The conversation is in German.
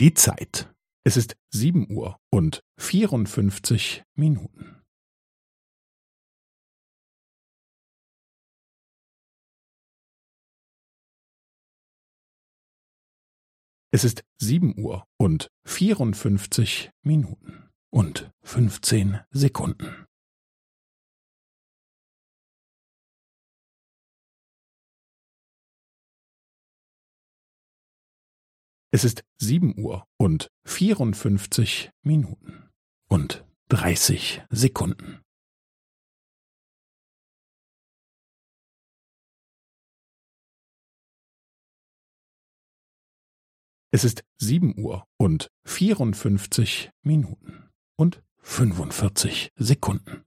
Die Zeit. Es ist sieben Uhr und vierundfünfzig Minuten. Es ist sieben Uhr und vierundfünfzig Minuten und fünfzehn Sekunden. Es ist sieben Uhr und vierundfünfzig Minuten und dreißig Sekunden. Es ist sieben Uhr und vierundfünfzig Minuten und fünfundvierzig Sekunden.